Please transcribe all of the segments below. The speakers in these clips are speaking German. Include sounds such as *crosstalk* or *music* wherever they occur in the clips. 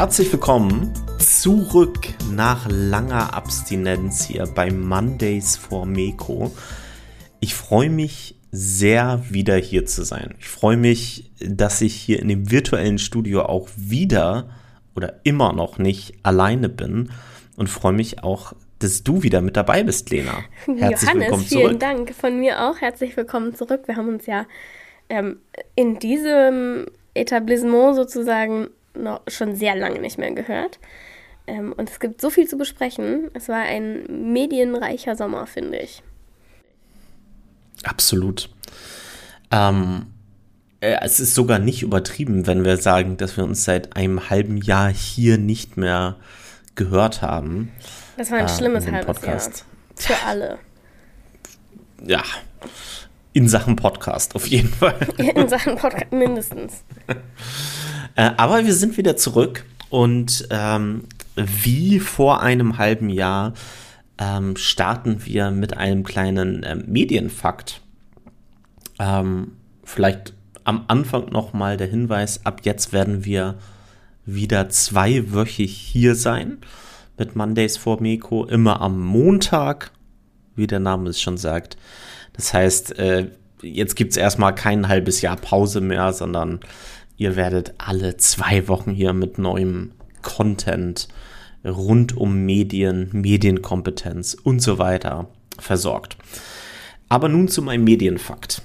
Herzlich willkommen zurück nach langer Abstinenz hier bei Mondays for Meko. Ich freue mich sehr, wieder hier zu sein. Ich freue mich, dass ich hier in dem virtuellen Studio auch wieder oder immer noch nicht alleine bin und freue mich auch, dass du wieder mit dabei bist, Lena. *laughs* Herzlich Johannes, willkommen zurück. vielen Dank von mir auch. Herzlich willkommen zurück. Wir haben uns ja ähm, in diesem Etablissement sozusagen noch schon sehr lange nicht mehr gehört. Ähm, und es gibt so viel zu besprechen. Es war ein medienreicher Sommer, finde ich. Absolut. Ähm, äh, es ist sogar nicht übertrieben, wenn wir sagen, dass wir uns seit einem halben Jahr hier nicht mehr gehört haben. Das war ein äh, schlimmes halbes Podcast. Jahr. Für alle. Ja. In Sachen Podcast, auf jeden Fall. *laughs* In Sachen Podcast, mindestens. *laughs* äh, aber wir sind wieder zurück und ähm, wie vor einem halben Jahr ähm, starten wir mit einem kleinen ähm, Medienfakt. Ähm, vielleicht am Anfang nochmal der Hinweis, ab jetzt werden wir wieder zweiwöchig hier sein mit Mondays for Meko, immer am Montag, wie der Name es schon sagt. Das heißt, äh, jetzt gibt es erstmal kein halbes Jahr Pause mehr, sondern ihr werdet alle zwei Wochen hier mit neuem Content rund um Medien, Medienkompetenz und so weiter versorgt. Aber nun zu meinem Medienfakt.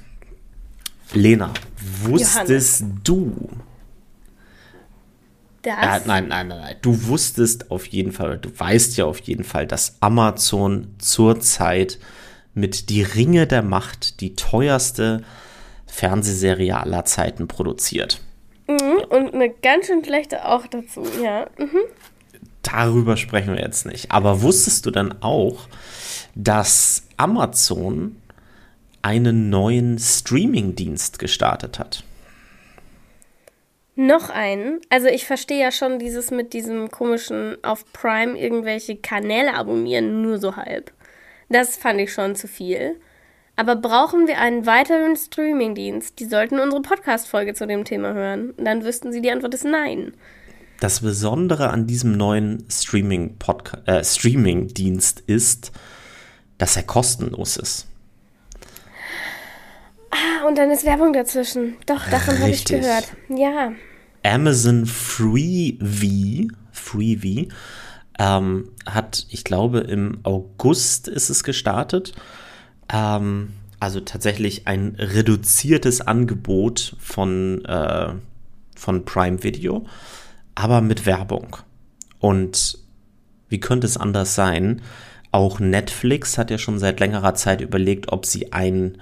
Lena, wusstest Johannes. du? Das? Äh, nein, nein, nein, nein. Du wusstest auf jeden Fall, du weißt ja auf jeden Fall, dass Amazon zurzeit mit Die Ringe der Macht die teuerste Fernsehserie aller Zeiten produziert. Mhm, und eine ganz schön schlechte auch dazu, ja. Mhm darüber sprechen wir jetzt nicht. Aber wusstest du dann auch, dass Amazon einen neuen Streaming-Dienst gestartet hat? Noch einen? Also ich verstehe ja schon dieses mit diesem komischen auf Prime irgendwelche Kanäle abonnieren, nur so halb. Das fand ich schon zu viel. Aber brauchen wir einen weiteren Streaming-Dienst? Die sollten unsere Podcast-Folge zu dem Thema hören. Dann wüssten sie, die Antwort ist nein das Besondere an diesem neuen Streaming äh, Streaming-Dienst ist, dass er kostenlos ist. Ah, und dann ist Werbung dazwischen. Doch, davon habe ich gehört. Ja. Amazon Freevee, Freevee ähm, hat, ich glaube, im August ist es gestartet. Ähm, also tatsächlich ein reduziertes Angebot von, äh, von Prime Video aber mit Werbung. Und wie könnte es anders sein? Auch Netflix hat ja schon seit längerer Zeit überlegt, ob sie ein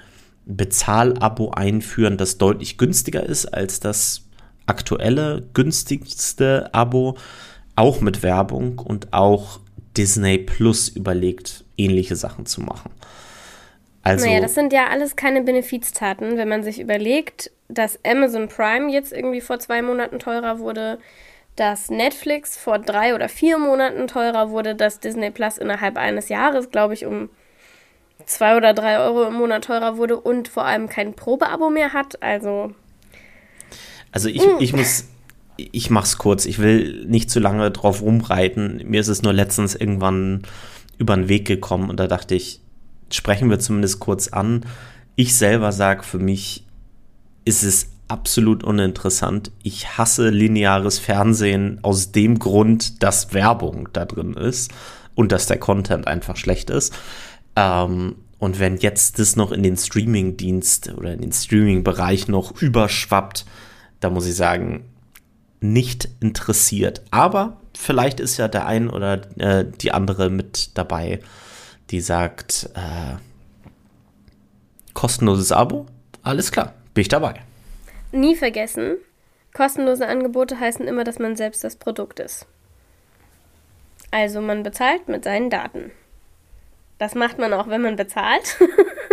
Bezahlabo einführen, das deutlich günstiger ist als das aktuelle günstigste Abo, auch mit Werbung und auch Disney Plus überlegt, ähnliche Sachen zu machen. Also, naja, das sind ja alles keine Benefiztaten, wenn man sich überlegt, dass Amazon Prime jetzt irgendwie vor zwei Monaten teurer wurde, dass Netflix vor drei oder vier Monaten teurer wurde, dass Disney Plus innerhalb eines Jahres, glaube ich, um zwei oder drei Euro im Monat teurer wurde und vor allem kein Probeabo mehr hat. Also. Also ich, mm. ich muss. Ich mach's kurz. Ich will nicht zu lange drauf rumreiten. Mir ist es nur letztens irgendwann über den Weg gekommen und da dachte ich, sprechen wir zumindest kurz an. Ich selber sage, für mich ist es absolut uninteressant. Ich hasse lineares Fernsehen aus dem Grund, dass Werbung da drin ist und dass der Content einfach schlecht ist. Ähm, und wenn jetzt das noch in den Streaming-Dienst oder in den Streaming-Bereich noch überschwappt, da muss ich sagen, nicht interessiert. Aber vielleicht ist ja der ein oder äh, die andere mit dabei, die sagt, äh, kostenloses Abo, alles klar, bin ich dabei nie vergessen, kostenlose Angebote heißen immer, dass man selbst das Produkt ist. Also man bezahlt mit seinen Daten. Das macht man auch, wenn man bezahlt.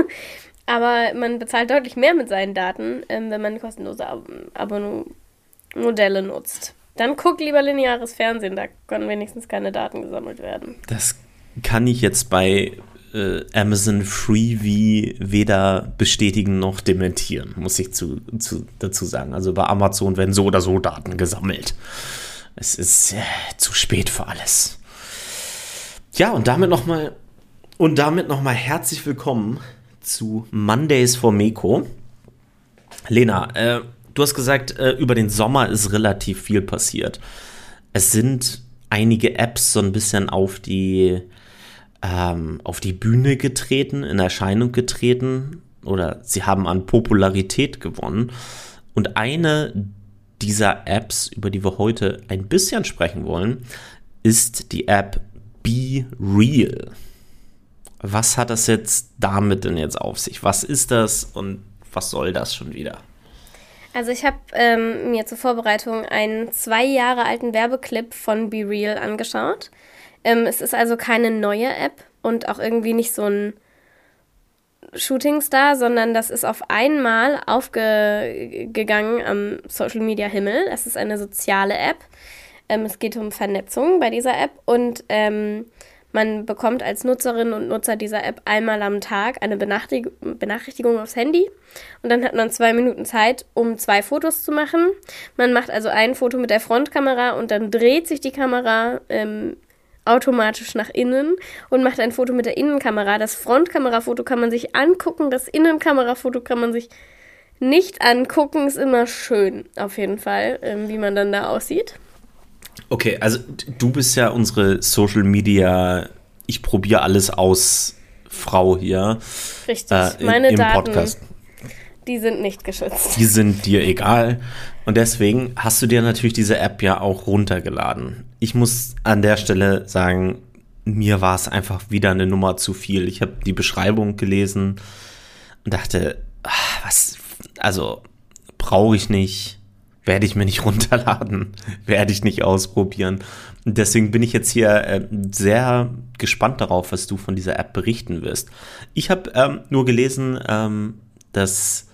*laughs* Aber man bezahlt deutlich mehr mit seinen Daten, ähm, wenn man kostenlose Ab Abonnemodelle nutzt. Dann guck lieber lineares Fernsehen, da können wenigstens keine Daten gesammelt werden. Das kann ich jetzt bei äh, Amazon Freebie weder bestätigen noch dementieren, muss ich zu, zu, dazu sagen. Also bei Amazon werden so oder so Daten gesammelt. Es ist äh, zu spät für alles. Ja, und damit nochmal und damit nochmal herzlich willkommen zu Mondays for Meko. Lena, äh, du hast gesagt, äh, über den Sommer ist relativ viel passiert. Es sind einige Apps so ein bisschen auf die, ähm, auf die Bühne getreten, in Erscheinung getreten oder sie haben an Popularität gewonnen. Und eine dieser Apps, über die wir heute ein bisschen sprechen wollen, ist die App Be Real. Was hat das jetzt damit denn jetzt auf sich? Was ist das und was soll das schon wieder? Also ich habe ähm, mir zur Vorbereitung einen zwei Jahre alten Werbeclip von Be Real angeschaut. Ähm, es ist also keine neue App und auch irgendwie nicht so ein Shooting Star, sondern das ist auf einmal aufgegangen am Social Media Himmel. Es ist eine soziale App. Ähm, es geht um Vernetzung bei dieser App und ähm, man bekommt als Nutzerin und Nutzer dieser App einmal am Tag eine Benachrichtig Benachrichtigung aufs Handy und dann hat man zwei Minuten Zeit, um zwei Fotos zu machen. Man macht also ein Foto mit der Frontkamera und dann dreht sich die Kamera ähm, automatisch nach innen und macht ein Foto mit der Innenkamera. Das Frontkamerafoto kann man sich angucken, das Innenkamerafoto kann man sich nicht angucken. Ist immer schön, auf jeden Fall, ähm, wie man dann da aussieht. Okay, also du bist ja unsere Social Media, ich probiere alles aus Frau hier. Richtig, äh, in, meine im Daten. Podcast. Die sind nicht geschützt. Die sind dir egal. Und deswegen hast du dir natürlich diese App ja auch runtergeladen. Ich muss an der Stelle sagen, mir war es einfach wieder eine Nummer zu viel. Ich habe die Beschreibung gelesen und dachte, ach, was, also brauche ich nicht, werde ich mir nicht *laughs* runterladen, werde ich nicht ausprobieren. Deswegen bin ich jetzt hier äh, sehr gespannt darauf, was du von dieser App berichten wirst. Ich habe ähm, nur gelesen, ähm, dass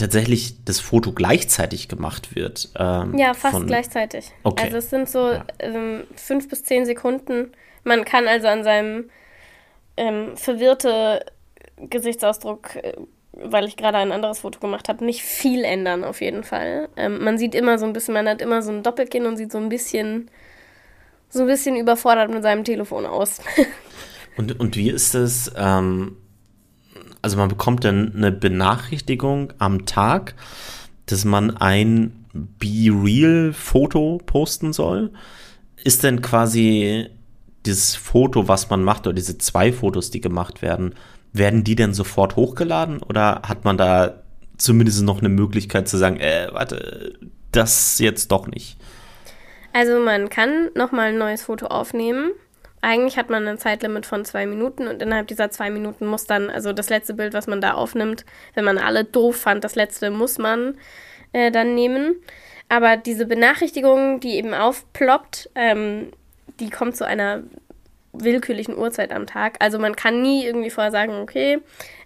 tatsächlich das Foto gleichzeitig gemacht wird. Ähm, ja, fast von, gleichzeitig. Okay. Also es sind so ja. ähm, fünf bis zehn Sekunden. Man kann also an seinem ähm, verwirrte Gesichtsausdruck, äh, weil ich gerade ein anderes Foto gemacht habe, nicht viel ändern auf jeden Fall. Ähm, man sieht immer so ein bisschen, man hat immer so ein Doppelkinn und sieht so ein bisschen, so ein bisschen überfordert mit seinem Telefon aus. *laughs* und, und wie ist das? Ähm, also man bekommt dann eine Benachrichtigung am Tag, dass man ein Be Real Foto posten soll. Ist denn quasi dieses Foto, was man macht, oder diese zwei Fotos, die gemacht werden, werden die denn sofort hochgeladen oder hat man da zumindest noch eine Möglichkeit zu sagen, äh, warte, das jetzt doch nicht? Also man kann nochmal ein neues Foto aufnehmen eigentlich hat man ein Zeitlimit von zwei Minuten und innerhalb dieser zwei Minuten muss dann, also das letzte Bild, was man da aufnimmt, wenn man alle doof fand, das letzte muss man äh, dann nehmen. Aber diese Benachrichtigung, die eben aufploppt, ähm, die kommt zu einer willkürlichen Uhrzeit am Tag. Also man kann nie irgendwie vorher sagen, okay,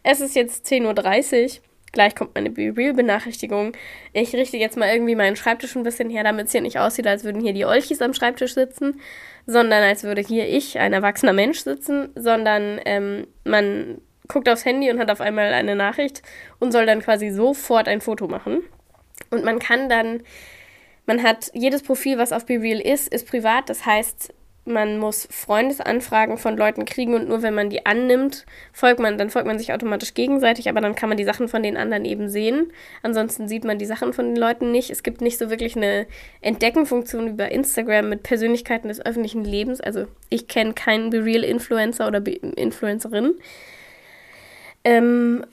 es ist jetzt 10.30 Uhr, gleich kommt meine Be Real-Benachrichtigung. Ich richte jetzt mal irgendwie meinen Schreibtisch ein bisschen her, damit es hier nicht aussieht, als würden hier die Olchis am Schreibtisch sitzen, sondern als würde hier ich, ein erwachsener Mensch, sitzen, sondern ähm, man guckt aufs Handy und hat auf einmal eine Nachricht und soll dann quasi sofort ein Foto machen. Und man kann dann, man hat jedes Profil, was auf BeReal ist, ist privat. Das heißt, man muss Freundesanfragen von Leuten kriegen und nur wenn man die annimmt, folgt man, dann folgt man sich automatisch gegenseitig, aber dann kann man die Sachen von den anderen eben sehen. Ansonsten sieht man die Sachen von den Leuten nicht. Es gibt nicht so wirklich eine Entdeckenfunktion über Instagram mit Persönlichkeiten des öffentlichen Lebens. Also ich kenne keinen BeReal-Influencer oder Be Influencerin. Ähm,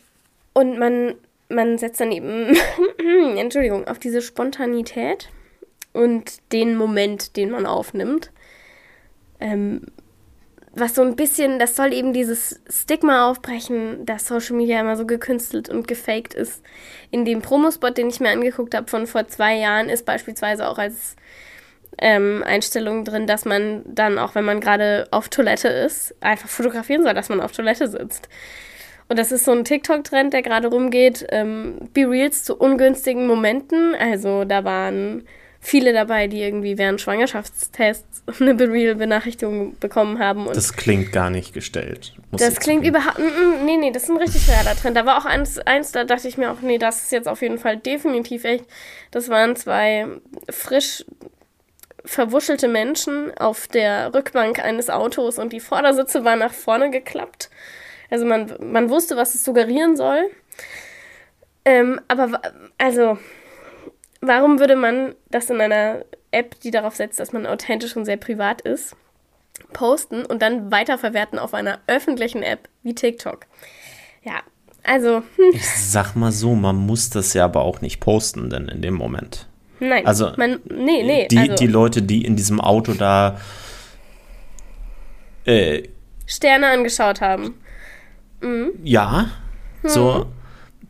und man, man setzt dann eben, *clears throat* Entschuldigung, auf diese Spontanität und den Moment, den man aufnimmt ähm, was so ein bisschen, das soll eben dieses Stigma aufbrechen, dass Social Media immer so gekünstelt und gefaked ist. In dem Promospot, den ich mir angeguckt habe von vor zwei Jahren, ist beispielsweise auch als ähm, Einstellung drin, dass man dann, auch wenn man gerade auf Toilette ist, einfach fotografieren soll, dass man auf Toilette sitzt. Und das ist so ein TikTok-Trend, der gerade rumgeht. Ähm, Be Reals zu ungünstigen Momenten. Also da waren viele dabei, die irgendwie während Schwangerschaftstests *laughs* eine Bereal-Benachrichtigung bekommen haben. Und das klingt gar nicht gestellt. Das klingt überhaupt. Nee, nee, das ist ein richtig realer Trend. Da war auch eins, eins, da dachte ich mir auch, nee, das ist jetzt auf jeden Fall definitiv echt. Das waren zwei frisch verwuschelte Menschen auf der Rückbank eines Autos und die Vordersitze waren nach vorne geklappt. Also man, man wusste, was es suggerieren soll. Ähm, aber also, warum würde man das in einer App, die darauf setzt, dass man authentisch und sehr privat ist, posten und dann weiterverwerten auf einer öffentlichen App wie TikTok? Ja, also. Hm. Ich sag mal so, man muss das ja aber auch nicht posten, denn in dem Moment. Nein, also man, nee, nee. Die, also, die Leute, die in diesem Auto da äh, Sterne angeschaut haben. Mhm. Ja, hm.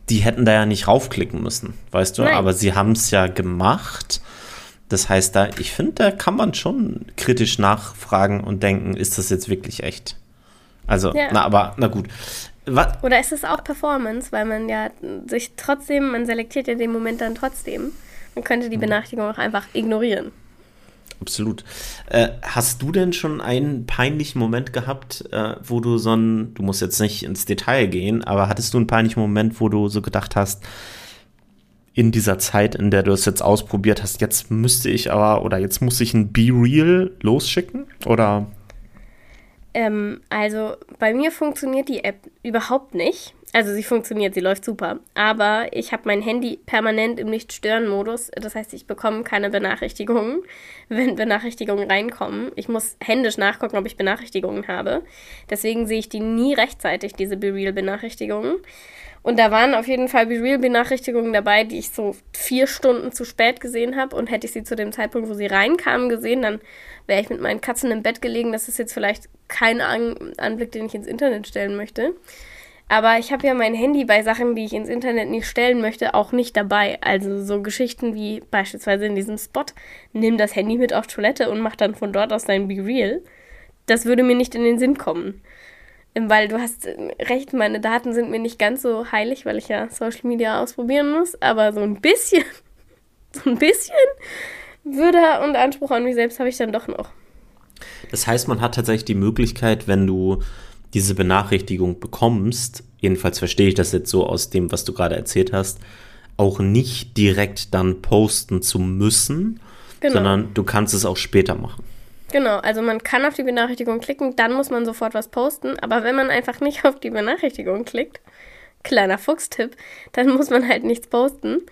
Die hätten da ja nicht raufklicken müssen, weißt du, Nein. aber sie haben es ja gemacht. Das heißt, da, ich finde, da kann man schon kritisch nachfragen und denken, ist das jetzt wirklich echt? Also, ja. na, aber, na gut. Was? Oder ist es auch Performance, weil man ja sich trotzdem, man selektiert ja den Moment dann trotzdem. Man könnte die mhm. Benachrichtigung auch einfach ignorieren. Absolut. Äh, hast du denn schon einen peinlichen Moment gehabt, äh, wo du so ein, du musst jetzt nicht ins Detail gehen, aber hattest du einen peinlichen Moment, wo du so gedacht hast, in dieser Zeit, in der du es jetzt ausprobiert hast, jetzt müsste ich aber, oder jetzt muss ich ein Be Real losschicken? Oder? Ähm, also bei mir funktioniert die App überhaupt nicht. Also sie funktioniert, sie läuft super. Aber ich habe mein Handy permanent im Nicht-Stören-Modus. Das heißt, ich bekomme keine Benachrichtigungen, *laughs* wenn Benachrichtigungen reinkommen. Ich muss händisch nachgucken, ob ich Benachrichtigungen habe. Deswegen sehe ich die nie rechtzeitig, diese BeReal-Benachrichtigungen. Und da waren auf jeden Fall BeReal-Benachrichtigungen dabei, die ich so vier Stunden zu spät gesehen habe. Und hätte ich sie zu dem Zeitpunkt, wo sie reinkamen, gesehen, dann wäre ich mit meinen Katzen im Bett gelegen. Das ist jetzt vielleicht kein An Anblick, den ich ins Internet stellen möchte. Aber ich habe ja mein Handy bei Sachen, die ich ins Internet nicht stellen möchte, auch nicht dabei. Also so Geschichten wie beispielsweise in diesem Spot, nimm das Handy mit auf Toilette und mach dann von dort aus dein Be Real. Das würde mir nicht in den Sinn kommen. Weil du hast recht, meine Daten sind mir nicht ganz so heilig, weil ich ja Social Media ausprobieren muss. Aber so ein bisschen, *laughs* so ein bisschen Würde und Anspruch an mich selbst habe ich dann doch noch. Das heißt, man hat tatsächlich die Möglichkeit, wenn du diese Benachrichtigung bekommst, jedenfalls verstehe ich das jetzt so aus dem, was du gerade erzählt hast, auch nicht direkt dann posten zu müssen, genau. sondern du kannst es auch später machen. Genau, also man kann auf die Benachrichtigung klicken, dann muss man sofort was posten, aber wenn man einfach nicht *laughs* auf die Benachrichtigung klickt, kleiner Fuchstipp, dann muss man halt nichts posten.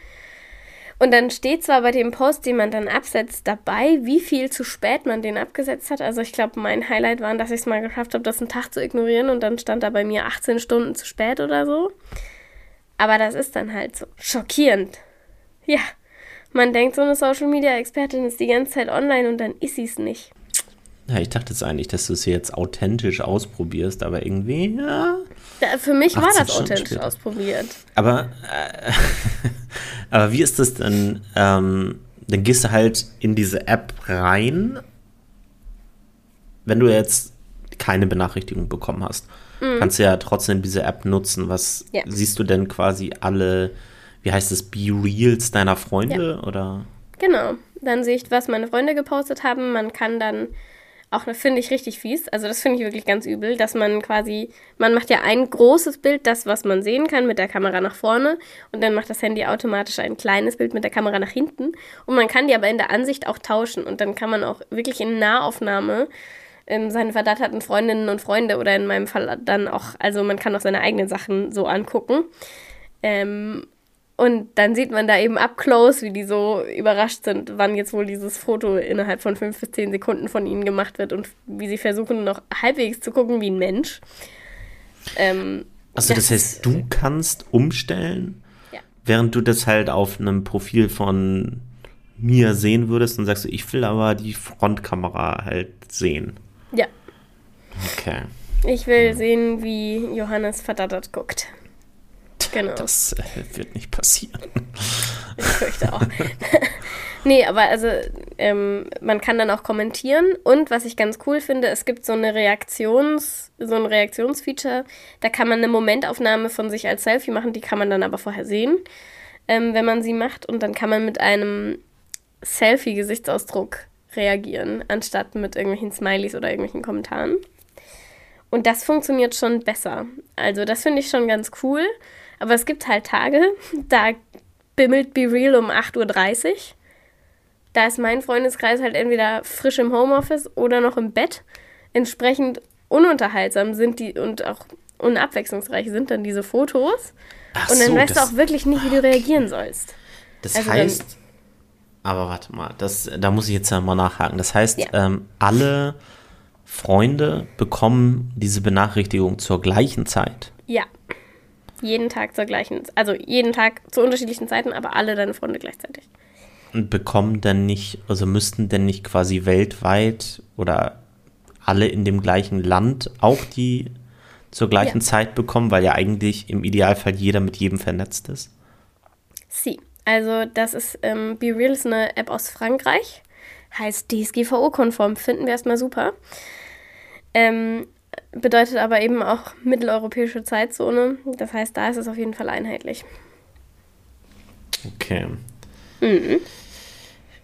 Und dann steht zwar bei dem Post, den man dann absetzt, dabei, wie viel zu spät man den abgesetzt hat. Also ich glaube, mein Highlight war, dass ich es mal geschafft habe, das einen Tag zu ignorieren und dann stand da bei mir 18 Stunden zu spät oder so. Aber das ist dann halt so schockierend. Ja, man denkt, so eine Social-Media-Expertin ist die ganze Zeit online und dann ist sie es nicht. Ja, ich dachte jetzt eigentlich, dass du es jetzt authentisch ausprobierst, aber irgendwie, ja. Ja für mich war das authentisch ausprobiert. Aber, äh, *laughs* aber wie ist das denn? Ähm, dann gehst du halt in diese App rein, wenn du jetzt keine Benachrichtigung bekommen hast. Mhm. Kannst du ja trotzdem diese App nutzen. Was ja. siehst du denn quasi alle, wie heißt es, Be-Reals deiner Freunde ja. oder? Genau. Dann sehe ich, was meine Freunde gepostet haben. Man kann dann auch finde ich richtig fies. Also das finde ich wirklich ganz übel, dass man quasi, man macht ja ein großes Bild, das, was man sehen kann, mit der Kamera nach vorne und dann macht das Handy automatisch ein kleines Bild mit der Kamera nach hinten und man kann die aber in der Ansicht auch tauschen und dann kann man auch wirklich in Nahaufnahme ähm, seine verdatterten Freundinnen und Freunde oder in meinem Fall dann auch, also man kann auch seine eigenen Sachen so angucken. Ähm, und dann sieht man da eben up close, wie die so überrascht sind, wann jetzt wohl dieses Foto innerhalb von fünf bis zehn Sekunden von ihnen gemacht wird und wie sie versuchen, noch halbwegs zu gucken wie ein Mensch. Ähm, also, das, das heißt, du kannst umstellen, ja. während du das halt auf einem Profil von mir sehen würdest und sagst du, ich will aber die Frontkamera halt sehen. Ja. Okay. Ich will hm. sehen, wie Johannes verdattert guckt. Genau. *laughs* Das äh, wird nicht passieren. Ich fürchte auch. *laughs* nee, aber also ähm, man kann dann auch kommentieren und was ich ganz cool finde, es gibt so eine Reaktions, so ein Reaktionsfeature, da kann man eine Momentaufnahme von sich als Selfie machen, die kann man dann aber vorher sehen, ähm, wenn man sie macht und dann kann man mit einem Selfie-Gesichtsausdruck reagieren, anstatt mit irgendwelchen Smileys oder irgendwelchen Kommentaren. Und das funktioniert schon besser. Also das finde ich schon ganz cool. Aber es gibt halt Tage, da bimmelt Be Real um 8.30 Uhr. da ist mein Freundeskreis halt entweder frisch im Homeoffice oder noch im Bett. Entsprechend ununterhaltsam sind die und auch unabwechslungsreich sind dann diese Fotos. Ach und dann so, weißt du auch wirklich nicht, wie du reagieren sollst. Das Also heißt, aber warte mal, das, da muss ich jetzt ja mal nachhaken. Das heißt, Ja. ähm, alle Freunde bekommen diese Benachrichtigung zur gleichen Zeit. Ja. Jeden Tag zur gleichen, also jeden Tag zu unterschiedlichen Zeiten, aber alle deine Freunde gleichzeitig. Und bekommen denn nicht, also müssten denn nicht quasi weltweit oder alle in dem gleichen Land auch die zur gleichen Ja. Zeit bekommen, weil ja eigentlich im Idealfall jeder mit jedem vernetzt ist? Sie. Also das ist, ähm, Be Real ist eine App aus Frankreich. Heißt DSGVO-konform. Finden wir erstmal super. Ähm, bedeutet aber eben auch mitteleuropäische Zeitzone. Das heißt, da ist es auf jeden Fall einheitlich. Okay.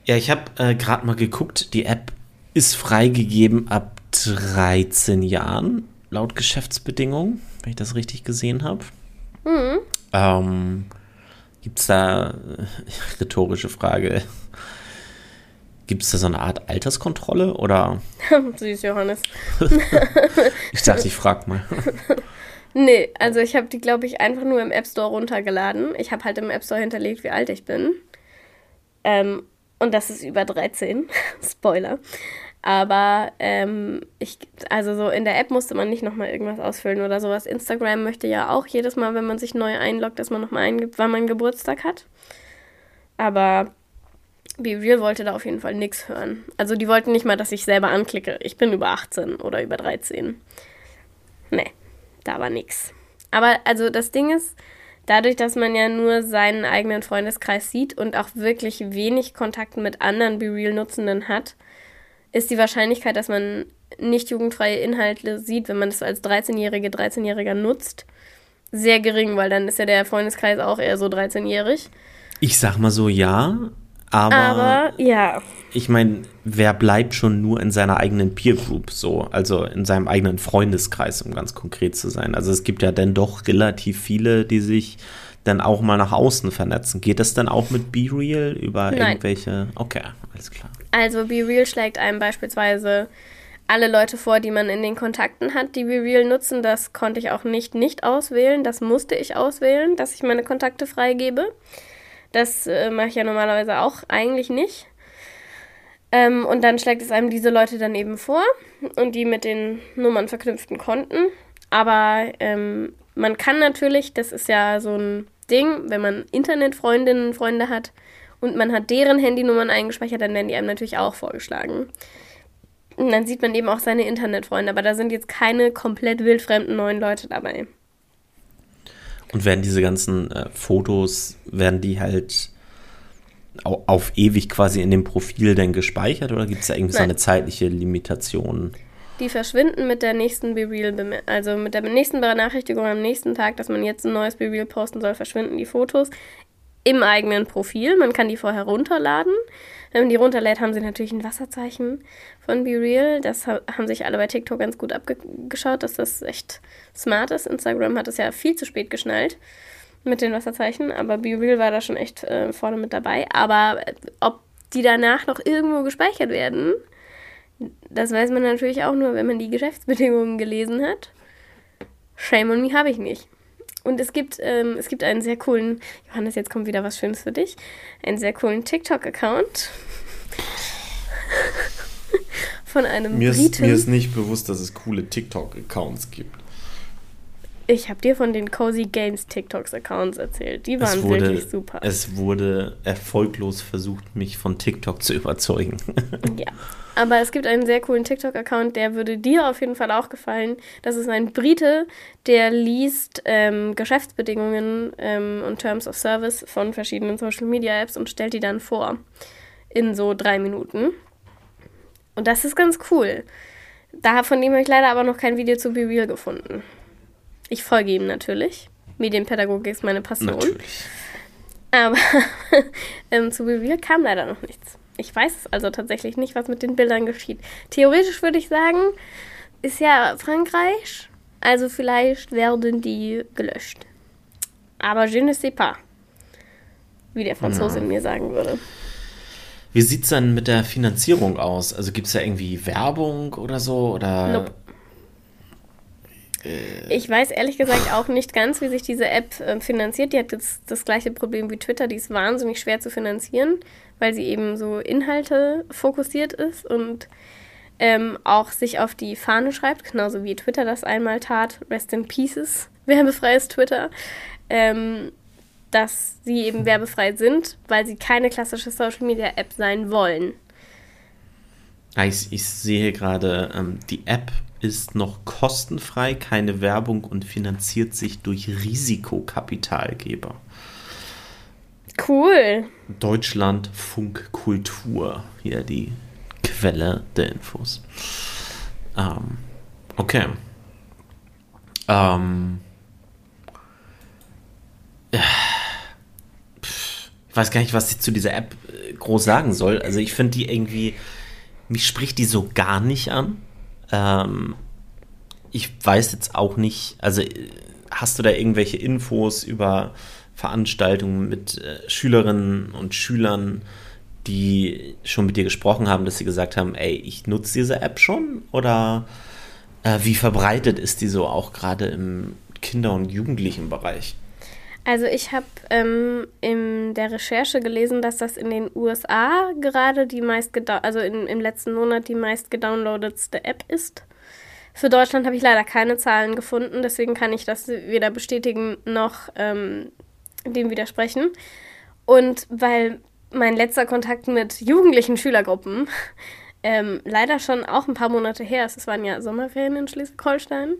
Ja, ich habe äh, gerade mal geguckt, die App ist freigegeben ab 13 Jahren, laut Geschäftsbedingungen, wenn ich das richtig gesehen habe. Ähm, Gibt es da, äh, *laughs* rhetorische Frage, gibt es da so eine Art Alterskontrolle oder? *laughs* Süß, Johannes. *laughs* Ich dachte, ich frag mal. *laughs* Nee, also ich habe die, glaube ich, einfach nur im App Store runtergeladen. Ich habe halt im App Store hinterlegt, wie alt ich bin. Ähm, und das ist über 13. Spoiler. Aber ähm, ich, also so in der App musste man nicht nochmal irgendwas ausfüllen oder sowas. Instagram möchte ja auch jedes Mal, wenn man sich neu einloggt, dass man nochmal eingibt, wann man Geburtstag hat. Aber Be Real wollte da auf jeden Fall nichts hören. Also die wollten nicht mal, dass ich selber anklicke. Ich bin über 18 oder über 13. Nee, da war nix. Aber also das Ding ist, dadurch, dass man ja nur seinen eigenen Freundeskreis sieht und auch wirklich wenig Kontakt mit anderen Be Real-Nutzenden hat, ist die Wahrscheinlichkeit, dass man nicht jugendfreie Inhalte sieht, wenn man das als 13-Jährige, 13-Jähriger nutzt, sehr gering, weil dann ist ja der Freundeskreis auch eher so 13-jährig. Ich sag mal so, ja, aber, Aber ja, ich meine, wer bleibt schon nur in seiner eigenen Peer Group so, also in seinem eigenen Freundeskreis, um ganz konkret zu sein. Also es gibt ja dann doch relativ viele, die sich dann auch mal nach außen vernetzen. Geht das dann auch mit Be Real über Nein. irgendwelche? Okay, alles klar. Also Be Real schlägt einem beispielsweise alle Leute vor, die man in den Kontakten hat, die Be Real nutzen. Das konnte ich auch nicht nicht auswählen. Das musste ich auswählen, dass ich meine Kontakte freigebe. Das äh, mache ich ja normalerweise auch eigentlich nicht. Ähm, und dann schlägt es einem diese Leute dann eben vor und die mit den Nummern verknüpften Konten. Aber ähm, man kann natürlich, das ist ja so ein Ding, wenn man Internetfreundinnen und Freunde hat und man hat deren Handynummern eingespeichert, dann werden die einem natürlich auch vorgeschlagen. Und dann sieht man eben auch seine Internetfreunde, aber da sind jetzt keine komplett wildfremden neuen Leute dabei. Und werden diese ganzen äh, Fotos, werden die halt au auf ewig quasi in dem Profil dann gespeichert oder gibt es da irgendwie so Nein. eine zeitliche Limitation? Die verschwinden mit der nächsten BeReal, also mit der nächsten Benachrichtigung am nächsten Tag, dass man jetzt ein neues BeReal posten soll, verschwinden die Fotos im eigenen Profil. Man kann die vorher runterladen. Wenn man die runterlädt, haben sie natürlich ein Wasserzeichen von BeReal. Das ha- haben sich alle bei TikTok ganz gut abgeschaut, dass das echt smart ist. Instagram hat es ja viel zu spät geschnallt mit den Wasserzeichen, aber BeReal war da schon echt äh, vorne mit dabei. Aber äh, ob die danach noch irgendwo gespeichert werden, das weiß man natürlich auch nur, wenn man die Geschäftsbedingungen gelesen hat. Shame on me habe ich nicht. Und es gibt, ähm, es gibt einen sehr coolen, Johannes, jetzt kommt wieder was Schönes für dich, einen sehr coolen TikTok-Account *laughs* von einem Briten. nicht bewusst, dass es coole TikTok-Accounts gibt. Ich habe dir von den Cozy Games TikToks-Accounts erzählt. Die waren wurde, wirklich super. es wurde erfolglos versucht, mich von TikTok zu überzeugen. *laughs* Ja. Aber es gibt einen sehr coolen TikTok-Account, der würde dir auf jeden Fall auch gefallen. Das ist ein Brite, der liest ähm, Geschäftsbedingungen ähm, und Terms of Service von verschiedenen Social-Media-Apps und stellt die dann vor. In so drei Minuten. Und das ist ganz cool. Da von dem habe ich leider aber noch kein Video zu Be Real gefunden. Ich folge ihm natürlich. Medienpädagogik ist meine Passion. Natürlich. Aber *laughs* ähm, zu Be Real kam leider noch nichts. Ich weiß also tatsächlich nicht, was mit den Bildern geschieht. Theoretisch würde ich sagen, ist ja Frankreich, also vielleicht werden die gelöscht. Aber je ne sais pas, wie der Franzose in mir sagen würde. Wie sieht es dann mit der Finanzierung aus? Also gibt es da irgendwie Werbung oder so? Oder nope. Ich weiß ehrlich gesagt auch nicht ganz, wie sich diese App äh, finanziert. Die hat jetzt das gleiche Problem wie Twitter. Die ist wahnsinnig schwer zu finanzieren, weil sie eben so Inhalte fokussiert ist und ähm, auch sich auf die Fahne schreibt, genauso wie Twitter das einmal tat. Rest in Pieces, *laughs* werbefreies Twitter. Ähm, dass sie eben werbefrei sind, weil sie keine klassische Social Media App sein wollen. Ich, ich sehe gerade, ähm, die App ist noch kostenfrei, keine Werbung und finanziert sich durch Risikokapitalgeber. Cool. Deutschland Funk Kultur. Hier die Quelle der Infos. Ähm, okay. Ähm, ich weiß gar nicht, was ich zu dieser App äh, groß sagen soll. Also ich finde die irgendwie, mich spricht die so gar nicht an. Ähm, ich weiß jetzt auch nicht, also äh, hast du da irgendwelche Infos über Veranstaltungen mit äh, Schülerinnen und Schülern, die schon mit dir gesprochen haben, dass sie gesagt haben, ey, ich nutze diese App schon? Oder äh, wie verbreitet ist die so auch gerade im Kinder- und Jugendlichenbereich? Also ich habe ähm, in der Recherche gelesen, dass das in den USA gerade die meist also in, im letzten Monat die meist gedownloadetste App ist. Für Deutschland habe ich leider keine Zahlen gefunden, deswegen kann ich das weder bestätigen noch ähm, dem widersprechen. Und weil mein letzter Kontakt mit jugendlichen Schülergruppen *laughs* ähm, leider schon auch ein paar Monate her ist, es waren ja Sommerferien in Schleswig-Holstein,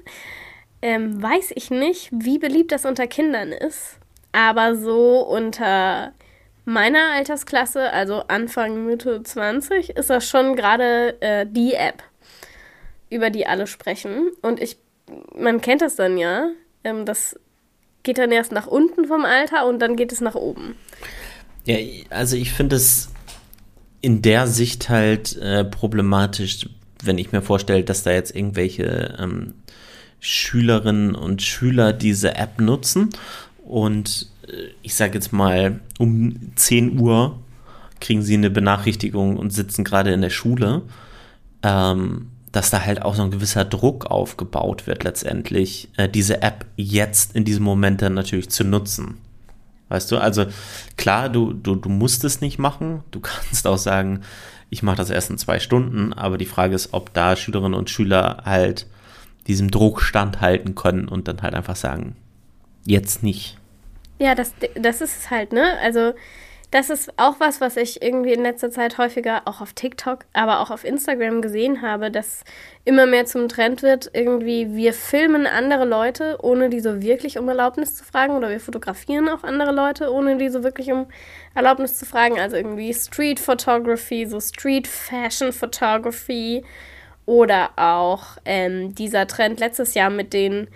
ähm, weiß ich nicht, wie beliebt das unter Kindern ist, aber so unter meiner Altersklasse, also Anfang, Mitte 20, ist das schon gerade äh, die App, über die alle sprechen. Und ich, man kennt das dann ja, ähm, das geht dann erst nach unten vom Alter und dann geht es nach oben. Ja, also ich finde es in der Sicht halt äh, problematisch, wenn ich mir vorstelle, dass da jetzt irgendwelche ähm, Schülerinnen und Schüler diese App nutzen und äh, ich sage jetzt mal um 10 Uhr kriegen sie eine Benachrichtigung und sitzen gerade in der Schule, ähm, dass da halt auch so ein gewisser Druck aufgebaut wird letztendlich, äh, diese App jetzt in diesem Moment dann natürlich zu nutzen. Weißt du, also klar, du, du, du musst es nicht machen. Du *laughs* kannst auch sagen, ich mache das erst in zwei Stunden, aber die Frage ist, ob da Schülerinnen und Schüler halt diesem Druck standhalten können und dann halt einfach sagen, jetzt nicht. Ja, das, das ist es halt, ne? Also, das ist auch was, was ich irgendwie in letzter Zeit häufiger auch auf TikTok, aber auch auf Instagram gesehen habe, dass immer mehr zum Trend wird, irgendwie wir filmen andere Leute, ohne die so wirklich um Erlaubnis zu fragen, oder wir fotografieren auch andere Leute, ohne die so wirklich um Erlaubnis zu fragen. Also irgendwie Street Photography, so Street Fashion Photography oder auch ähm, dieser Trend letztes Jahr mit den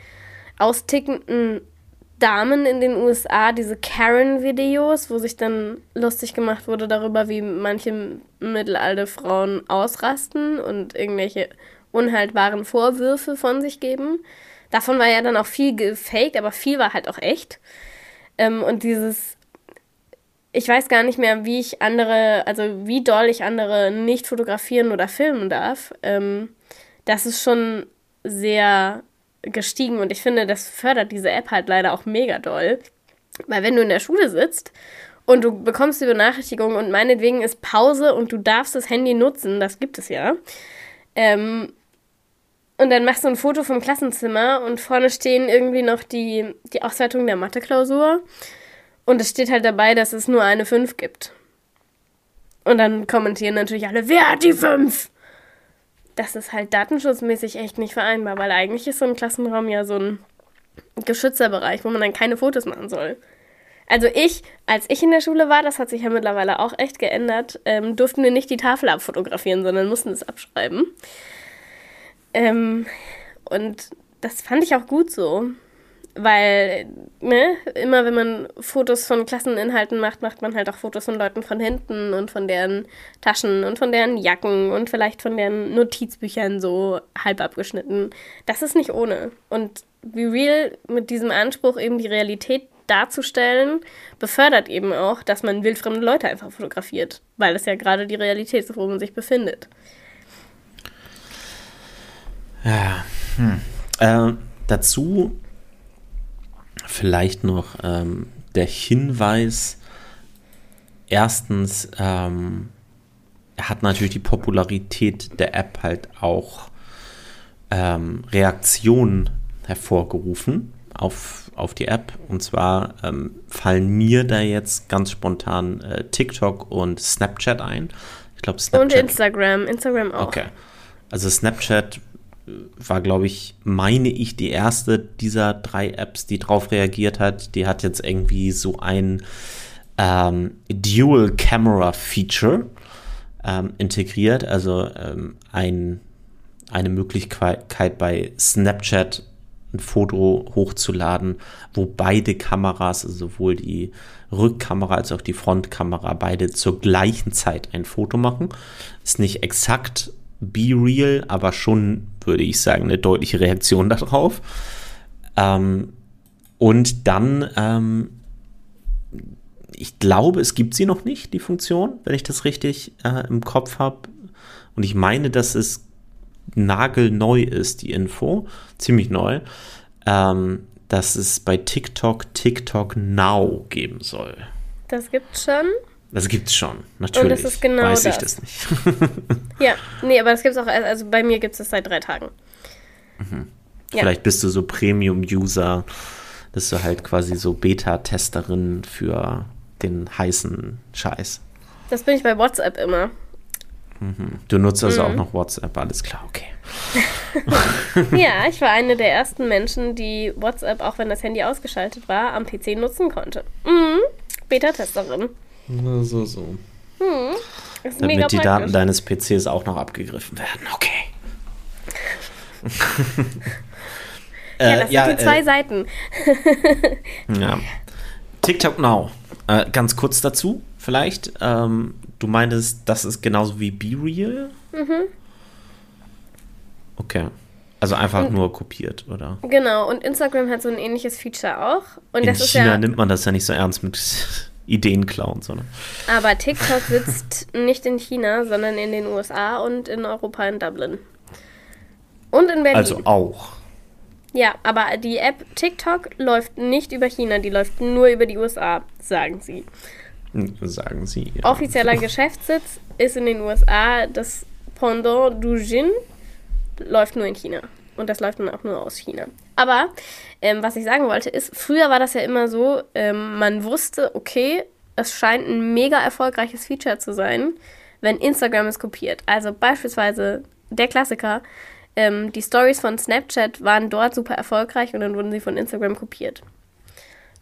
austickenden Damen in den USA, diese Karen-Videos, wo sich dann lustig gemacht wurde darüber, wie manche mittelalte Frauen ausrasten und irgendwelche unhaltbaren Vorwürfe von sich geben. Davon war ja dann auch viel gefaked, aber viel war halt auch echt. Ähm, und dieses ich weiß gar nicht mehr, wie ich andere, also wie doll ich andere nicht fotografieren oder filmen darf. Ähm, das ist schon sehr gestiegen und ich finde, das fördert diese App halt leider auch mega doll. Weil wenn du in der Schule sitzt und du bekommst die Benachrichtigung und meinetwegen ist Pause und du darfst das Handy nutzen, das gibt es ja. Ähm, und dann machst du ein Foto vom Klassenzimmer und vorne stehen irgendwie noch die, die Auswertung der Mathe-Klausur. Und es steht halt dabei, dass es nur eine 5 gibt. Und dann kommentieren natürlich alle, wer hat die 5? Das ist halt datenschutzmäßig echt nicht vereinbar, weil eigentlich ist so ein Klassenraum ja so ein geschützter Bereich, wo man dann keine Fotos machen soll. Also ich, als ich in der Schule war, das hat sich ja mittlerweile auch echt geändert, ähm, durften wir nicht die Tafel abfotografieren, sondern mussten es abschreiben. Ähm, und das fand ich auch gut so. Weil, ne, immer wenn man Fotos von Klasseninhalten macht, macht man halt auch Fotos von Leuten von hinten und von deren Taschen und von deren Jacken und vielleicht von deren Notizbüchern so halb abgeschnitten. Das ist nicht ohne. Und wie real mit diesem Anspruch eben die Realität darzustellen, befördert eben auch, dass man wildfremde Leute einfach fotografiert, weil das ja gerade die Realität ist, wo man sich befindet. Ja. Hm. Äh, dazu vielleicht noch ähm, der Hinweis. Erstens, ähm, er hat natürlich die Popularität der App halt auch ähm, Reaktionen hervorgerufen auf, auf die App. Und zwar ähm, fallen mir da jetzt ganz spontan äh, TikTok und Snapchat ein. Ich glaube, Snapchat. Und Instagram. Instagram auch. Okay. Also Snapchat war, glaube ich, meine ich, die erste dieser drei Apps, die drauf reagiert hat. Die hat jetzt irgendwie so ein ähm, Dual Camera Feature ähm, integriert, also ähm, ein, eine Möglichkeit bei Snapchat ein Foto hochzuladen, wo beide Kameras, also sowohl die Rückkamera als auch die Frontkamera, beide zur gleichen Zeit ein Foto machen. Ist nicht exakt Be Real, aber schon, würde ich sagen, eine deutliche Reaktion darauf. Ähm, und dann, ähm, ich glaube, es gibt sie noch nicht, die Funktion, wenn ich das richtig äh, im Kopf habe. Und ich meine, dass es nagelneu ist, die Info, ziemlich neu, ähm, dass es bei TikTok TikTok Now geben soll. Das gibt's schon. Das gibt's schon, natürlich. Und das ist genau Weiß das. ich das nicht. *laughs* ja, nee, aber das gibt's auch, also bei mir gibt es das seit drei Tagen. Mhm. Ja. Vielleicht bist du so Premium-User, dass du halt quasi so Beta-Testerin für den heißen Scheiß. Das bin ich bei WhatsApp immer. Mhm. Du nutzt also mhm. auch noch WhatsApp, alles klar, okay. *laughs* ja, ich war eine der ersten Menschen, die WhatsApp, auch wenn das Handy ausgeschaltet war, am PC nutzen konnte. Mhm. Beta-Testerin. Na, so, so. Hm, Damit die Daten deines PCs auch noch abgegriffen werden. Okay. ja, das äh, ja, sind die zwei äh, Seiten. *laughs* ja. TikTok Now. Äh, ganz kurz dazu, vielleicht. Ähm, du meintest, das ist genauso wie Be Real? Mhm. Okay. Also einfach und, nur kopiert, oder? Genau, und Instagram hat so ein ähnliches Feature auch. Und In das China ja, nimmt man das ja nicht so ernst mit Ideen klauen. Sondern. Aber TikTok sitzt nicht in China, sondern in den USA und in Europa in Dublin. Und in Berlin. Also auch. Ja, aber die App TikTok läuft nicht über China, die läuft nur über die USA, sagen sie. Hm, sagen sie. Ja. Offizieller *laughs* Geschäftssitz ist in den USA. Das Pendant du Jin läuft nur in China. Und das läuft dann auch nur aus China. Aber ähm, was ich sagen wollte ist, früher war das ja immer so, ähm, man wusste, okay, es scheint ein mega erfolgreiches Feature zu sein, wenn Instagram es kopiert. Also beispielsweise der Klassiker, ähm, die Stories von Snapchat waren dort super erfolgreich und dann wurden sie von Instagram kopiert.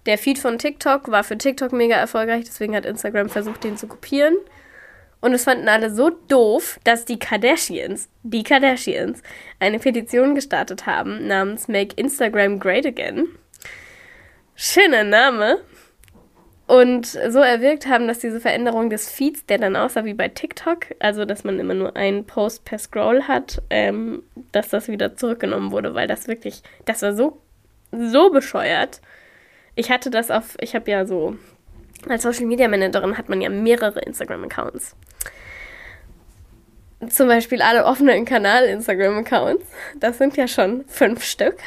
Der Feed von TikTok war für TikTok mega erfolgreich, deswegen hat Instagram versucht, den zu kopieren. Und es fanden alle so doof, dass die Kardashians, die Kardashians, eine Petition gestartet haben namens Make Instagram Great Again. Schöner Name. Und so erwirkt haben, dass diese Veränderung des Feeds, der dann aussah wie bei TikTok, also dass man immer nur einen Post per Scroll hat, ähm, dass das wieder zurückgenommen wurde, weil das wirklich, das war so, so bescheuert. Ich hatte das auf, ich habe ja so als Social Media Managerin hat man ja mehrere Instagram-Accounts. Zum Beispiel alle offenen Kanal-Instagram-Accounts. Das sind ja schon fünf Stück.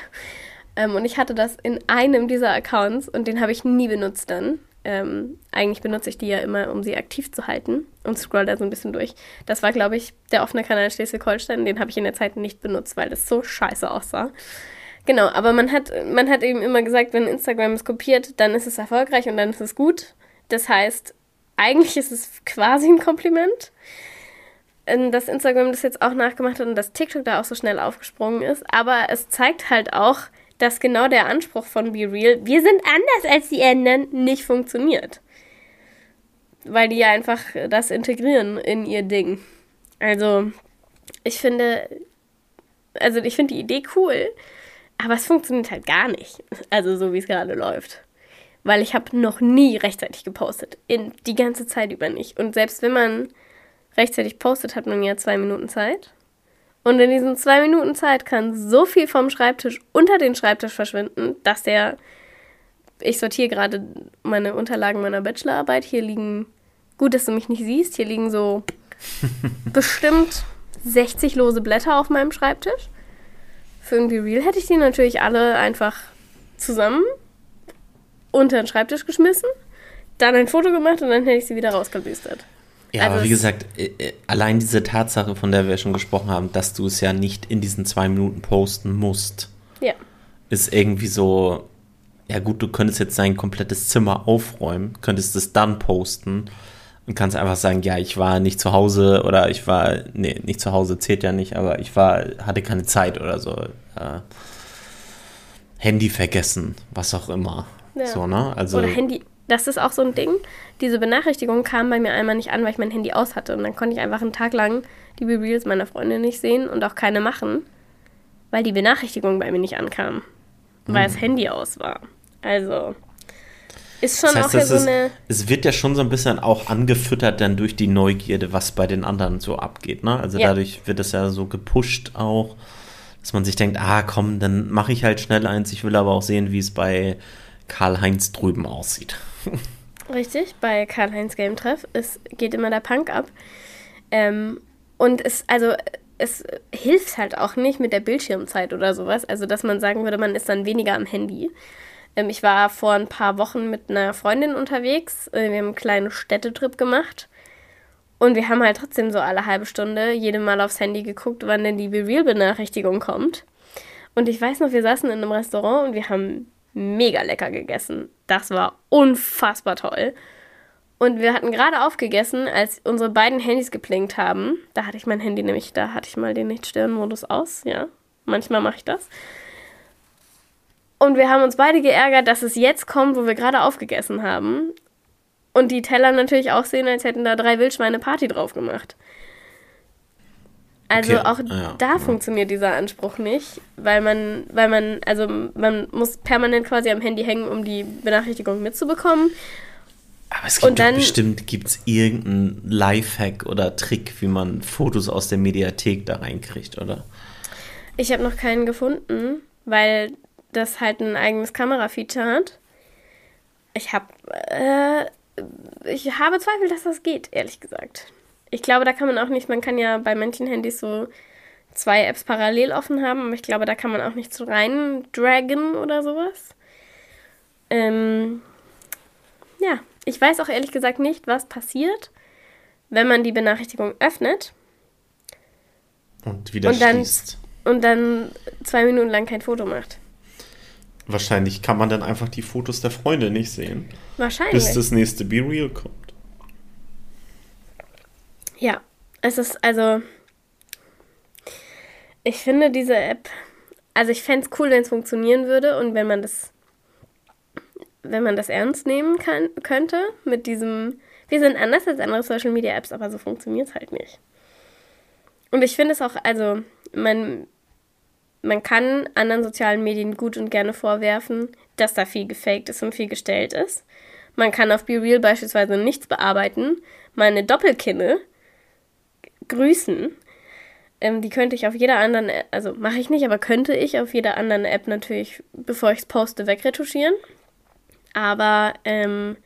Ähm, und ich hatte das in einem dieser Accounts und den habe ich nie benutzt dann. Ähm, eigentlich benutze ich die ja immer, um sie aktiv zu halten und scroll da so ein bisschen durch. Das war, glaube ich, der offene Kanal Schleswig-Holstein. Den habe ich in der Zeit nicht benutzt, weil das so scheiße aussah. Genau, aber man hat, man hat eben immer gesagt, wenn Instagram es kopiert, dann ist es erfolgreich und dann ist es gut. Das heißt, eigentlich ist es quasi ein Kompliment, dass Instagram das jetzt auch nachgemacht hat und dass TikTok da auch so schnell aufgesprungen ist. Aber es zeigt halt auch, dass genau der Anspruch von Be Real, wir sind anders als die anderen, nicht funktioniert. Weil die ja einfach das integrieren in ihr Ding. Also, ich finde, also ich finde die Idee cool, aber es funktioniert halt gar nicht. Also so wie es gerade läuft weil ich habe noch nie rechtzeitig gepostet. In, die ganze Zeit über nicht. Und selbst wenn man rechtzeitig postet, hat man ja zwei Minuten Zeit. Und in diesen zwei Minuten Zeit kann so viel vom Schreibtisch unter den Schreibtisch verschwinden, dass der ich sortiere gerade meine Unterlagen meiner Bachelorarbeit. Hier liegen, gut, dass du mich nicht siehst, hier liegen so *laughs* bestimmt 60 lose Blätter auf meinem Schreibtisch. Für irgendwie Real hätte ich die natürlich alle einfach zusammen unter den Schreibtisch geschmissen, dann ein Foto gemacht und dann hätte ich sie wieder rausgebüstert. Ja, also aber wie gesagt, äh, äh, allein diese Tatsache, von der wir schon gesprochen haben, dass du es ja nicht in diesen zwei Minuten posten musst, ja. ist irgendwie so, ja gut, du könntest jetzt dein komplettes Zimmer aufräumen, könntest es dann posten und kannst einfach sagen, ja, ich war nicht zu Hause oder ich war, nee, nicht zu Hause zählt ja nicht, aber ich war, hatte keine Zeit oder so. Äh, Handy vergessen, was auch immer. Ja. So, ne? Also, oder Handy, das ist auch so ein Ding. Diese Benachrichtigung kam bei mir einmal nicht an, weil ich mein Handy aus hatte. Und dann konnte ich einfach einen Tag lang die Reels meiner Freundin nicht sehen und auch keine machen, weil die Benachrichtigung bei mir nicht ankam. Weil mhm. das Handy aus war. Also, ist schon das heißt, auch ja so ist, eine. Es wird ja schon so ein bisschen auch angefüttert dann durch die Neugierde, was bei den anderen so abgeht. Ne? Also ja. dadurch wird es ja so gepusht auch, dass man sich denkt, ah komm, dann mache ich halt schnell eins. Ich will aber auch sehen, wie es bei Karl-Heinz drüben aussieht. Richtig, bei Karl-Heinz Game Treff. Es geht immer der Punk ab. Ähm, und es, also, es hilft halt auch nicht mit der Bildschirmzeit oder sowas. Also, dass man sagen würde, man ist dann weniger am Handy. Ähm, ich war vor ein paar Wochen mit einer Freundin unterwegs. Äh, wir haben einen kleinen Städtetrip gemacht. Und wir haben halt trotzdem so alle halbe Stunde jede Mal aufs Handy geguckt, wann denn die Be-Real-Benachrichtigung kommt. Und ich weiß noch, wir saßen in einem Restaurant und wir haben mega lecker gegessen. Das war unfassbar toll. Und wir hatten gerade aufgegessen, als unsere beiden Handys geplinkt haben. Da hatte ich mein Handy nämlich, da hatte ich mal den Nicht-Stören-Modus aus. Ja, manchmal mache ich das. Und wir haben uns beide geärgert, dass es jetzt kommt, wo wir gerade aufgegessen haben. Und die Teller natürlich auch sehen, als hätten da drei Wildschweine Party drauf gemacht. Also okay. auch ah, ja, da ja. funktioniert dieser Anspruch nicht, weil man, weil man, also man muss permanent quasi am Handy hängen, um die Benachrichtigung mitzubekommen. Aber es gibt dann, bestimmt gibt's irgendeinen Lifehack oder Trick, wie man Fotos aus der Mediathek da reinkriegt, oder? Ich habe noch keinen gefunden, weil das halt ein eigenes Kamerafeature hat. Ich habe äh, ich habe Zweifel, dass das geht, ehrlich gesagt. Ich glaube, da kann man auch nicht, man kann ja bei manchen Handys so zwei Apps parallel offen haben, aber ich glaube, da kann man auch nicht so rein dragen oder sowas. Ähm, ja, ich weiß auch ehrlich gesagt nicht, was passiert, wenn man die Benachrichtigung öffnet. Und wieder und dann, schließt. Und dann zwei Minuten lang kein Foto macht. Wahrscheinlich kann man dann einfach die Fotos der Freunde nicht sehen. Wahrscheinlich. Bis das nächste Be Real kommt. Ja, es ist also. Ich finde diese App. Also ich fände es cool, wenn es funktionieren würde und wenn man das. Wenn man das ernst nehmen kann, könnte mit diesem. Wir sind anders als andere Social Media Apps, aber so funktioniert es halt nicht. Und ich finde es auch, also, man, man kann anderen sozialen Medien gut und gerne vorwerfen, dass da viel gefaked ist und viel gestellt ist. Man kann auf BeReal beispielsweise nichts bearbeiten. Meine Doppelkinne grüßen. Ähm, die könnte ich auf jeder anderen, also mache ich nicht, aber könnte ich auf jeder anderen App natürlich, bevor ich es poste, wegretuschieren. Aber ähm,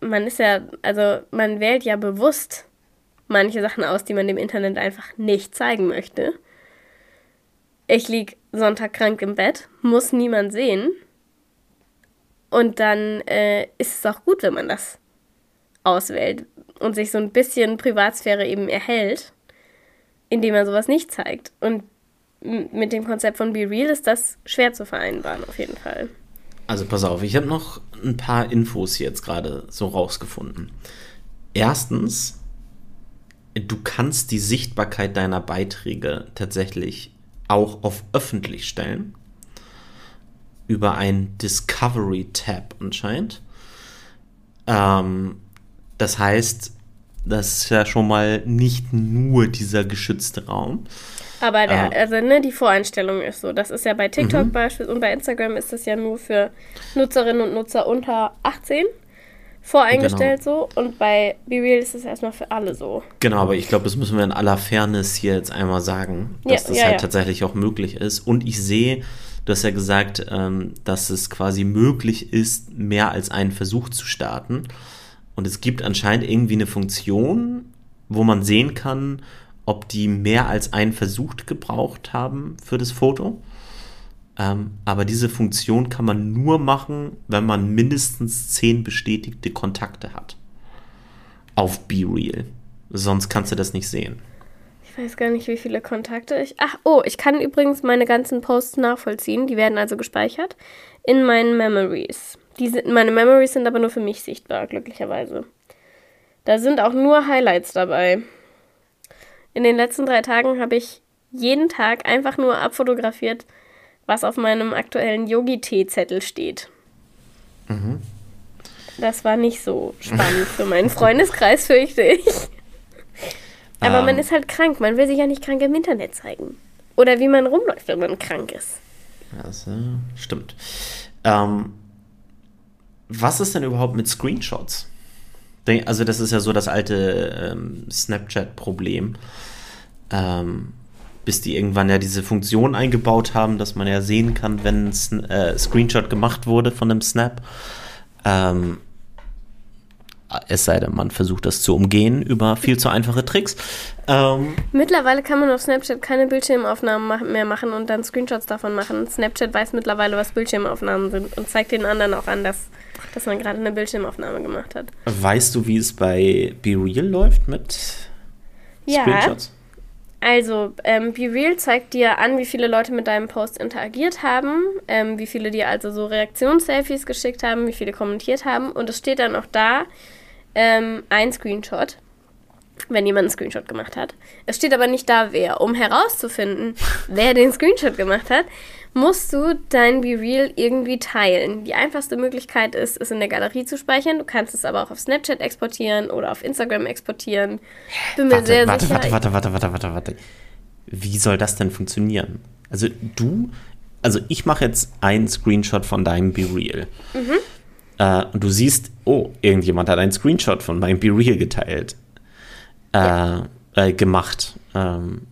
man ist ja, also man wählt ja bewusst manche Sachen aus, die man dem Internet einfach nicht zeigen möchte ich lieg Sonntag krank im Bett, muss niemand sehen. Und dann äh, ist es auch gut, wenn man das auswählt und sich so ein bisschen Privatsphäre eben erhält, indem man sowas nicht zeigt. Und mit dem Konzept von Be Real ist das schwer zu vereinbaren, auf jeden Fall. Also pass auf, ich habe noch ein paar Infos jetzt gerade so rausgefunden. Erstens, du kannst die Sichtbarkeit deiner Beiträge tatsächlich auch auf öffentlich stellen. Über ein Discovery-Tab anscheinend. Ähm, das heißt, das ist ja schon mal nicht nur dieser geschützte Raum. Aber der, äh, also ne, die Voreinstellung ist so. Das ist ja bei TikTok mhm. beispielsweise und bei Instagram ist das ja nur für Nutzerinnen und Nutzer unter 18 voreingestellt genau. so und bei BeReal ist es erstmal für alle so. Genau, aber ich glaube, das müssen wir in aller Fairness hier jetzt einmal sagen, dass ja, das ja, halt ja. tatsächlich auch möglich ist. Und ich sehe Du hast ja gesagt, ähm, dass es quasi möglich ist, mehr als einen Versuch zu starten. Und es gibt anscheinend irgendwie eine Funktion, wo man sehen kann, ob die mehr als einen Versuch gebraucht haben für das Foto. Ähm, aber diese Funktion kann man nur machen, wenn man mindestens zehn bestätigte Kontakte hat. Auf BeReal. Sonst kannst du das nicht sehen. Ich weiß gar nicht, wie viele Kontakte ich. Ach, oh, ich kann übrigens meine ganzen Posts nachvollziehen. Die werden also gespeichert in meinen Memories. Die sind, meine Memories sind aber nur für mich sichtbar, glücklicherweise. Da sind auch nur Highlights dabei. In den letzten drei Tagen habe ich jeden Tag einfach nur abfotografiert, was auf meinem aktuellen Yogi-Tee-Zettel steht. Mhm. Das war nicht so spannend für meinen Freundeskreis, *laughs* fürchte ich. Aber ähm, man ist halt krank. Man will sich ja nicht krank im Internet zeigen. Oder wie man rumläuft, wenn man krank ist. Äh, stimmt. Ähm, was ist denn überhaupt mit Screenshots? Also das ist ja so das alte ähm, Snapchat-Problem. Ähm, bis die irgendwann ja diese Funktion eingebaut haben, dass man ja sehen kann, wenn ein äh, Screenshot gemacht wurde von einem Snap. Ähm, es sei denn, man versucht das zu umgehen über viel zu einfache Tricks. Ähm, Mittlerweile kann man auf Snapchat keine Bildschirmaufnahmen mehr machen und dann Screenshots davon machen. Snapchat weiß mittlerweile, was Bildschirmaufnahmen sind und zeigt den anderen auch an, dass, dass man gerade eine Bildschirmaufnahme gemacht hat. Weißt du, wie es bei BeReal läuft mit ja, Screenshots? Also, ähm, BeReal zeigt dir an, wie viele Leute mit deinem Post interagiert haben, ähm, wie viele dir also so Reaktionsselfies geschickt haben, wie viele kommentiert haben. Und es steht dann auch da ähm, ein Screenshot, wenn jemand einen Screenshot gemacht hat. Es steht aber nicht da, wer. Um herauszufinden, *laughs* wer den Screenshot gemacht hat, musst du dein BeReal irgendwie teilen. Die einfachste Möglichkeit ist, es in der Galerie zu speichern. Du kannst es aber auch auf Snapchat exportieren oder auf Instagram exportieren. Bin mir warte, sehr warte, sicher. Warte, warte, warte, warte, warte. Wie soll das denn funktionieren? Also du, also ich mache jetzt einen Screenshot von deinem BeReal. Mhm. Äh, und du siehst, oh, irgendjemand hat einen Screenshot von meinem BeReal geteilt. Äh, äh, gemacht. Ähm,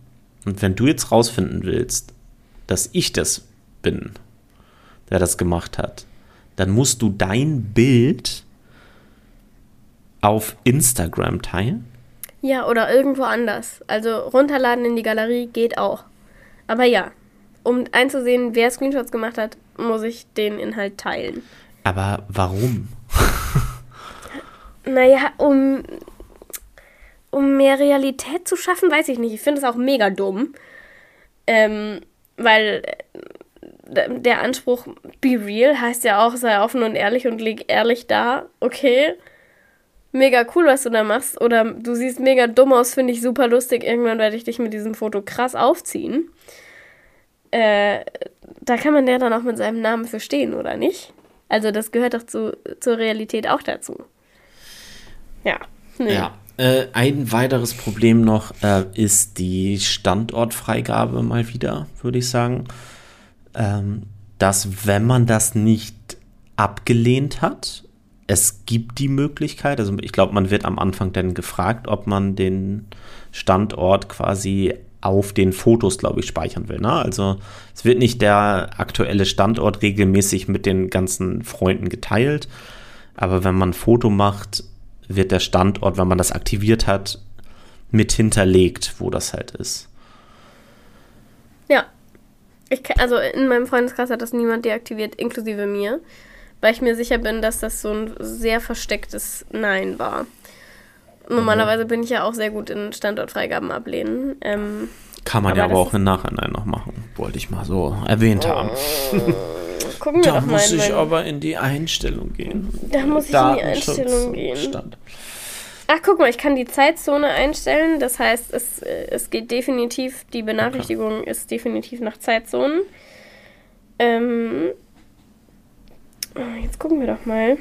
und wenn du jetzt rausfinden willst, dass ich das bin, der das gemacht hat, dann musst du dein Bild auf Instagram teilen. Ja, oder irgendwo anders. Also runterladen in die Galerie geht auch. Aber ja, um einzusehen, wer Screenshots gemacht hat, muss ich den Inhalt teilen. Aber warum? *laughs* naja, um, um mehr Realität zu schaffen, weiß ich nicht. Ich finde es auch mega dumm. Ähm, weil äh, der Anspruch be real heißt ja auch, sei offen und ehrlich und leg ehrlich da. Okay. Mega cool, was du da machst. Oder du siehst mega dumm aus, finde ich super lustig. Irgendwann werde ich dich mit diesem Foto krass aufziehen. Äh, da kann man ja dann auch mit seinem Namen verstehen, oder nicht? Also das gehört doch zu, zur Realität auch dazu. Ja. Nee. Ja. Äh, ein weiteres Problem noch äh, ist die Standortfreigabe mal wieder, würde ich sagen. Ähm, dass wenn man das nicht abgelehnt hat, es gibt die Möglichkeit, also ich glaube, man wird am Anfang dann gefragt, ob man den Standort quasi auf den Fotos, glaube ich, speichern will. Ne? Also es wird nicht der aktuelle Standort regelmäßig mit den ganzen Freunden geteilt, aber wenn man ein Foto macht, wird der Standort, wenn man das aktiviert hat, mit hinterlegt, wo das halt ist. Ja. Ich, also in meinem Freundeskreis hat das niemand deaktiviert, inklusive mir, weil ich mir sicher bin, dass das so ein sehr verstecktes Nein war. Normalerweise mhm. bin ich ja auch sehr gut in Standortfreigaben ablehnen. Ähm, Kann man aber ja aber auch im Nachhinein noch machen, wollte ich mal so erwähnt haben. *laughs* Gucken wir da doch mal. Da muss ich aber in die Einstellung gehen. Da muss ich in die Einstellung gehen. Stand. Ach, guck mal, ich kann die Zeitzone einstellen. Das heißt, es, äh, es geht definitiv, die Benachrichtigung okay. ist definitiv nach Zeitzonen. Ähm, jetzt gucken wir doch mal.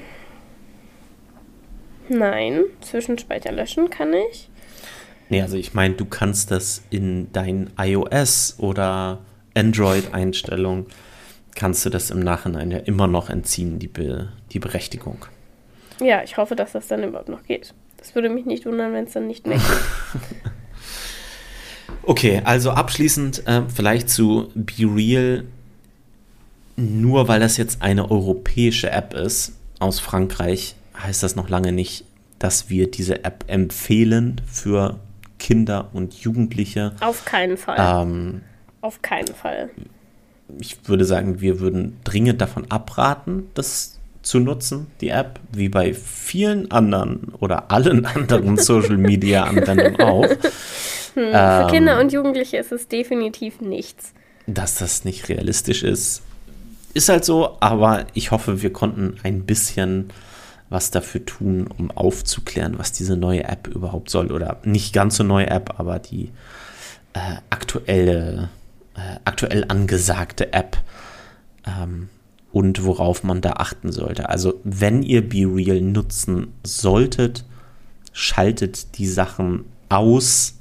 Nein, Zwischenspeicher löschen kann ich. Nee, also ich meine, du kannst das in deinen iOS oder Android-Einstellungen, kannst du das im Nachhinein ja immer noch entziehen, die, Be die Berechtigung. Ja, ich hoffe, dass das dann überhaupt noch geht. Das würde mich nicht wundern, wenn es dann nicht mehr geht. *laughs* okay, also abschließend äh, vielleicht zu Be Real. nur weil das jetzt eine europäische App ist aus Frankreich, heißt das noch lange nicht, dass wir diese App empfehlen für Kinder und Jugendliche. Auf keinen Fall. Ähm, Auf keinen Fall. ich würde sagen, wir würden dringend davon abraten, das zu nutzen, die App, wie bei vielen anderen oder allen *laughs* anderen Social Media Anwendungen auch. Hm, Ähm. für Kinder und Jugendliche ist es definitiv nichts. Dass das nicht realistisch ist, ist halt so, aber ich hoffe, wir konnten ein bisschen was dafür tun, um aufzuklären, was diese neue App überhaupt soll. Oder nicht ganz so neue App, aber die äh, aktuelle, äh, aktuell angesagte App ähm, und worauf man da achten sollte. Also wenn ihr BeReal nutzen solltet, schaltet die Sachen aus,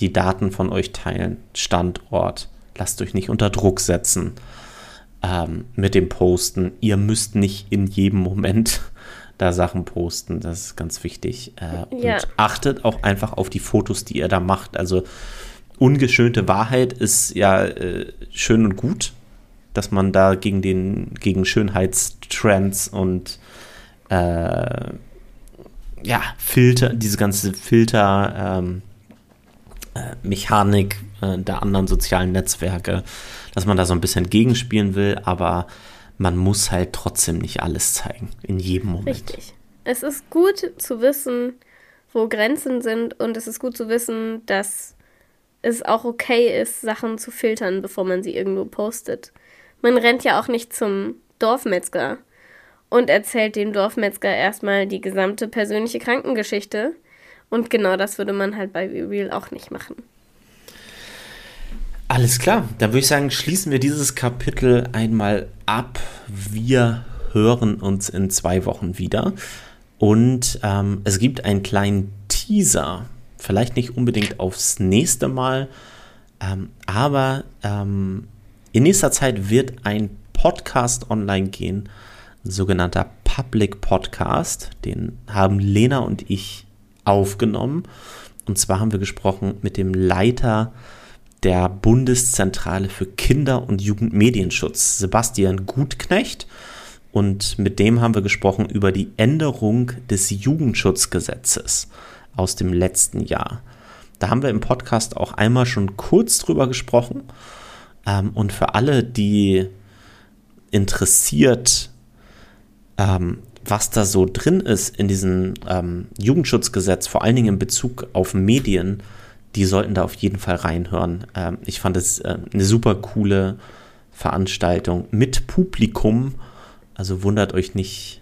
die Daten von euch teilen, Standort, lasst euch nicht unter Druck setzen ähm, mit dem Posten. Ihr müsst nicht in jedem Moment da Sachen posten, das ist ganz wichtig. Äh, Ja. Und achtet auch einfach auf die Fotos, die ihr da macht. Also ungeschönte Wahrheit ist ja äh, schön und gut, dass man da gegen den gegen Schönheitstrends und äh, ja Filter, diese ganze Filter ähm, äh, Mechanik äh, der anderen sozialen Netzwerke, dass man da so ein bisschen gegenspielen will, aber man muss halt trotzdem nicht alles zeigen in jedem Moment. Richtig. Es ist gut zu wissen, wo Grenzen sind und es ist gut zu wissen, dass es auch okay ist, Sachen zu filtern, bevor man sie irgendwo postet. Man rennt ja auch nicht zum Dorfmetzger und erzählt dem Dorfmetzger erstmal die gesamte persönliche Krankengeschichte. Und genau das würde man halt bei BeReal auch nicht machen. Alles klar, dann würde ich sagen, schließen wir dieses Kapitel einmal ab. Wir hören uns in zwei Wochen wieder. Und ähm, es gibt einen kleinen Teaser. Vielleicht nicht unbedingt aufs nächste Mal, ähm, aber ähm, in nächster Zeit wird ein Podcast online gehen, ein sogenannter Public Podcast. Den haben Lena und ich aufgenommen. Und zwar haben wir gesprochen mit dem Leiter der Bundeszentrale für Kinder- und Jugendmedienschutz, Sebastian Gutknecht. Und mit dem haben wir gesprochen über die Änderung des Jugendschutzgesetzes aus dem letzten Jahr. Da haben wir im Podcast auch einmal schon kurz drüber gesprochen. Ähm, und für alle, die interessiert, ähm, was da so drin ist in diesem ähm, Jugendschutzgesetz, vor allen Dingen in Bezug auf Medien, die sollten da auf jeden Fall reinhören. Ähm, ich fand es äh, eine super coole Veranstaltung mit Publikum. Also wundert euch nicht,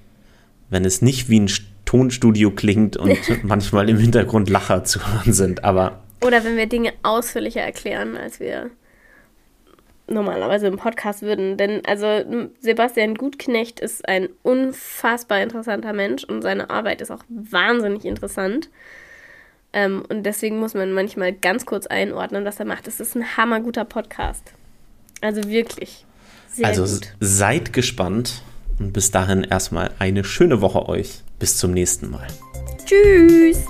wenn es nicht wie ein Tonstudio klingt und *laughs* manchmal im Hintergrund Lacher zu hören sind. Aber Oder wenn wir Dinge ausführlicher erklären, als wir normalerweise im Podcast würden. Denn also Sebastian Gutknecht ist ein unfassbar interessanter Mensch und seine Arbeit ist auch wahnsinnig interessant. Ähm, und deswegen muss man manchmal ganz kurz einordnen, was er macht. Es ist ein hammerguter Podcast. Also wirklich. Sehr also gut. seid gespannt und bis dahin erstmal eine schöne Woche euch. Bis zum nächsten Mal. Tschüss.